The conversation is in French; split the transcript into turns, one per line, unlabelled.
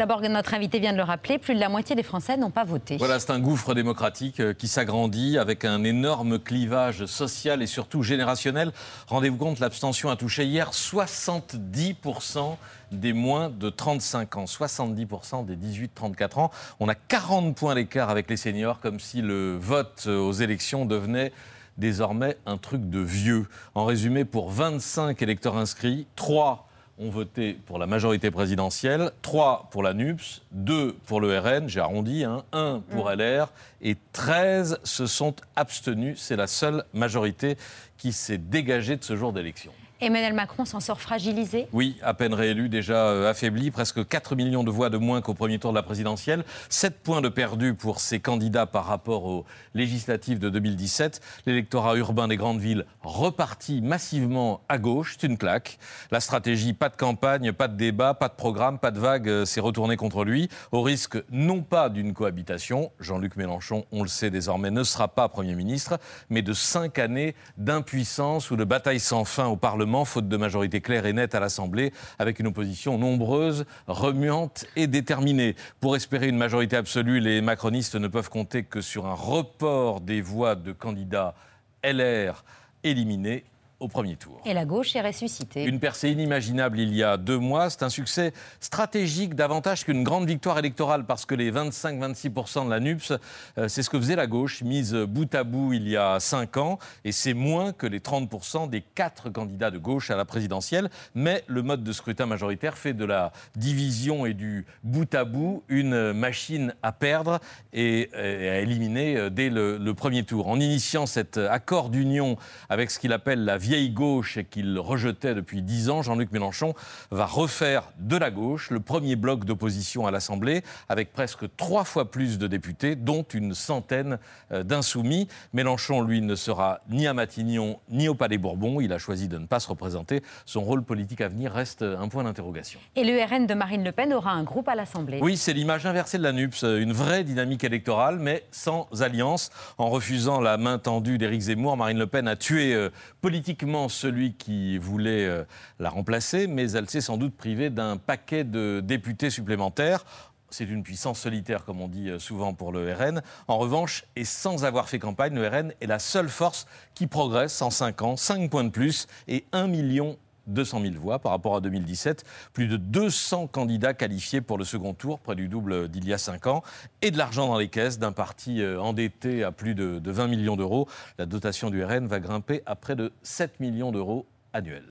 D'abord, notre invité vient de le rappeler, plus de la moitié des Français n'ont pas voté.
Voilà, c'est un gouffre démocratique euh, qui s'agrandit avec un énorme clivage social et surtout générationnel. Rendez-vous compte, l'abstention a touché hier 70% des moins de 35 ans, 70% des 18-34 ans. On a 40 points d'écart avec les seniors, comme si le vote aux élections devenait désormais un truc de vieux. En résumé, pour 25 électeurs inscrits, 3 ont voté pour la majorité présidentielle, 3 pour la NUPS, 2 pour le RN, j'ai arrondi, hein, 1 pour mm. LR, et 13 se sont abstenus. C'est la seule majorité qui s'est dégagée de ce jour d'élection.
Emmanuel Macron s'en sort fragilisé
Oui, à peine réélu, déjà euh, affaibli, presque 4 millions de voix de moins qu'au premier tour de la présidentielle, 7 points de perdu pour ses candidats par rapport aux législatives de 2017. L'électorat urbain des grandes villes repartit massivement à gauche, c'est une claque. La stratégie, pas de campagne, pas de débat, pas de programme, pas de vague, euh, s'est retournée contre lui, au risque non pas d'une cohabitation, Jean-Luc Mélenchon, on le sait désormais, ne sera pas Premier ministre, mais de 5 années d'impuissance ou de bataille sans fin au Parlement faute de majorité claire et nette à l'Assemblée, avec une opposition nombreuse, remuante et déterminée. Pour espérer une majorité absolue, les macronistes ne peuvent compter que sur un report des voix de candidats LR éliminés au premier tour.
Et la gauche est ressuscitée.
Une percée inimaginable il y a deux mois. C'est un succès stratégique davantage qu'une grande victoire électorale parce que les 25-26% de la NUPS, euh, c'est ce que faisait la gauche, mise bout à bout il y a cinq ans. Et c'est moins que les 30% des quatre candidats de gauche à la présidentielle. Mais le mode de scrutin majoritaire fait de la division et du bout à bout une machine à perdre et, à éliminer euh, dès le, le premier tour. En initiant cet accord d'union avec ce qu'il appelle la vieille gauche et qu'il rejetait depuis dix ans, Jean-Luc Mélenchon va refaire de la gauche le premier bloc d'opposition à l'Assemblée, avec presque trois fois plus de députés, dont une centaine euh, d'insoumis. Mélenchon, lui, ne sera ni à Matignon ni au Palais Bourbon. Il a choisi de ne pas se représenter. Son rôle politique à venir reste un point d'interrogation.
Et le RN de Marine Le Pen aura un groupe à l'Assemblée.
Oui, c'est l'image inversée de la NUPS. Une vraie dynamique électorale, mais sans alliance. En refusant la main tendue d'Éric Zemmour, Marine Le Pen a tué euh, politiquement celui qui voulait euh, la remplacer, mais elle s'est sans doute privée d'un paquet de députés supplémentaires. C'est une puissance solitaire, comme on dit euh, souvent pour le RN. En revanche, et sans avoir fait campagne, le RN est la seule force qui progresse en 5 ans, 5 points de plus et 1 million 200 000 voix par rapport à 2017. Plus de 200 candidats qualifiés pour le second tour, près du double d'il y a 5 ans. Et de l'argent dans les caisses d'un parti euh, endetté à plus de, de 20 millions d'euros. La dotation du RN va grimper à près de 7 millions d'euros annuels.